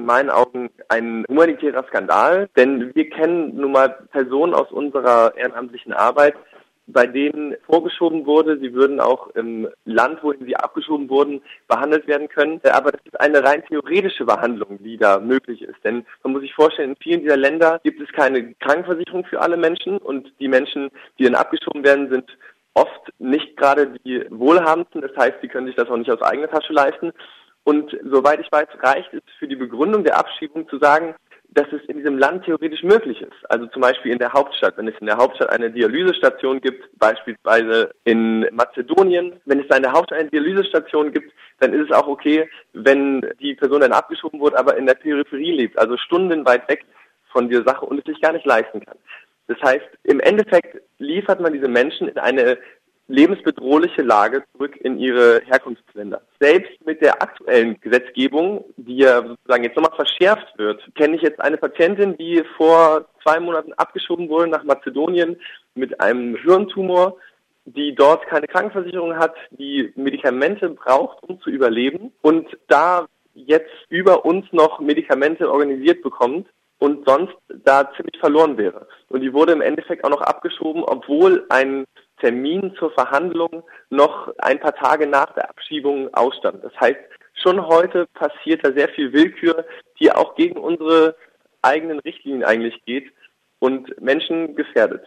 in meinen Augen ein humanitärer Skandal, denn wir kennen nun mal Personen aus unserer ehrenamtlichen Arbeit, bei denen vorgeschoben wurde, sie würden auch im Land, wohin sie abgeschoben wurden, behandelt werden können. Aber das ist eine rein theoretische Behandlung, die da möglich ist. Denn man muss sich vorstellen, in vielen dieser Länder gibt es keine Krankenversicherung für alle Menschen und die Menschen, die dann abgeschoben werden, sind oft nicht gerade die Wohlhabendsten. Das heißt, sie können sich das auch nicht aus eigener Tasche leisten. Und soweit ich weiß, reicht es für die Begründung der Abschiebung zu sagen, dass es in diesem Land theoretisch möglich ist. Also zum Beispiel in der Hauptstadt, wenn es in der Hauptstadt eine Dialysestation gibt, beispielsweise in Mazedonien, wenn es da in der Hauptstadt eine Dialysestation gibt, dann ist es auch okay, wenn die Person dann abgeschoben wurde, aber in der Peripherie lebt, also stundenweit weg von dieser Sache und es sich gar nicht leisten kann. Das heißt, im Endeffekt liefert man diese Menschen in eine lebensbedrohliche Lage zurück in ihre Herkunftsländer. Selbst mit der aktuellen Gesetzgebung, die ja sozusagen jetzt nochmal verschärft wird, kenne ich jetzt eine Patientin, die vor zwei Monaten abgeschoben wurde nach Mazedonien mit einem Hirntumor, die dort keine Krankenversicherung hat, die Medikamente braucht, um zu überleben und da jetzt über uns noch Medikamente organisiert bekommt und sonst da ziemlich verloren wäre. Und die wurde im Endeffekt auch noch abgeschoben, obwohl ein Termin zur Verhandlung noch ein paar Tage nach der Abschiebung ausstand. Das heißt, schon heute passiert da sehr viel Willkür, die auch gegen unsere eigenen Richtlinien eigentlich geht und Menschen gefährdet.